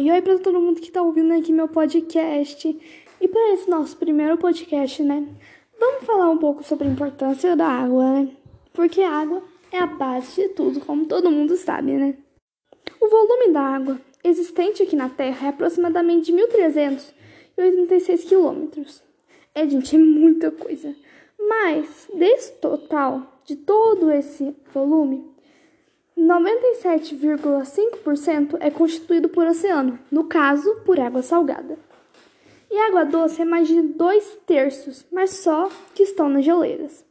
Oi, oi pra todo mundo que tá ouvindo aqui meu podcast. E para esse nosso primeiro podcast, né? Vamos falar um pouco sobre a importância da água, né? Porque a água é a base de tudo, como todo mundo sabe, né? O volume da água existente aqui na Terra é aproximadamente de 1.386 quilômetros. É, gente, é muita coisa. Mas, desse total, de todo esse volume, 97,5% é constituído por oceano, no caso, por água salgada. E água doce é mais de dois terços, mas só que estão nas geleiras.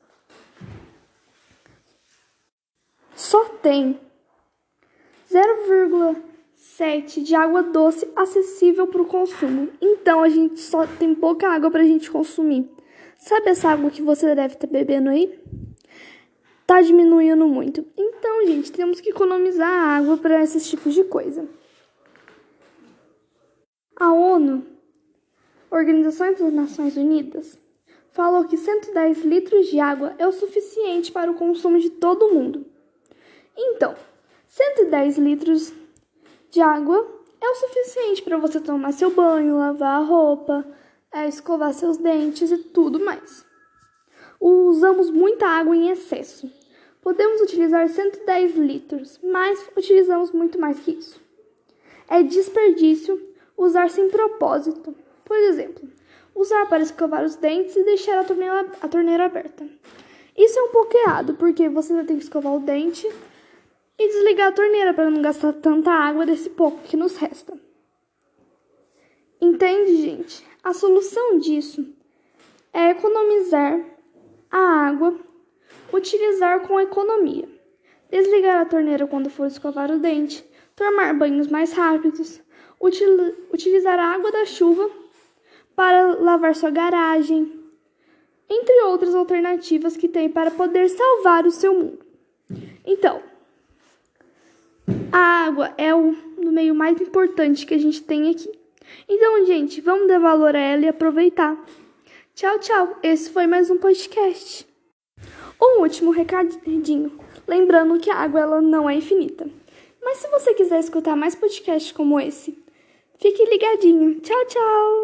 Só tem 0,7 de água doce acessível para o consumo. Então a gente só tem pouca água para a gente consumir. Sabe essa água que você deve estar bebendo aí? Tá diminuindo muito. Então, gente, temos que economizar água para esses tipos de coisa. A ONU, Organização das Nações Unidas, falou que 110 litros de água é o suficiente para o consumo de todo mundo. Então, 110 litros de água é o suficiente para você tomar seu banho, lavar a roupa, é, escovar seus dentes e tudo mais. Usamos muita água em excesso. Podemos utilizar 110 litros, mas utilizamos muito mais que isso. É desperdício usar sem propósito. Por exemplo, usar para escovar os dentes e deixar a torneira, a torneira aberta. Isso é um pouco errado, porque você vai ter que escovar o dente e desligar a torneira para não gastar tanta água desse pouco que nos resta. Entende, gente? A solução disso é economizar a água, utilizar com economia, desligar a torneira quando for escovar o dente, tomar banhos mais rápidos, util utilizar a água da chuva para lavar sua garagem, entre outras alternativas que tem para poder salvar o seu mundo. Então, a água é o meio mais importante que a gente tem aqui. Então, gente, vamos dar valor a ela e aproveitar. Tchau, tchau. Esse foi mais um podcast. Um último recadinho. Lembrando que a água ela não é infinita. Mas se você quiser escutar mais podcasts como esse, fique ligadinho. Tchau, tchau.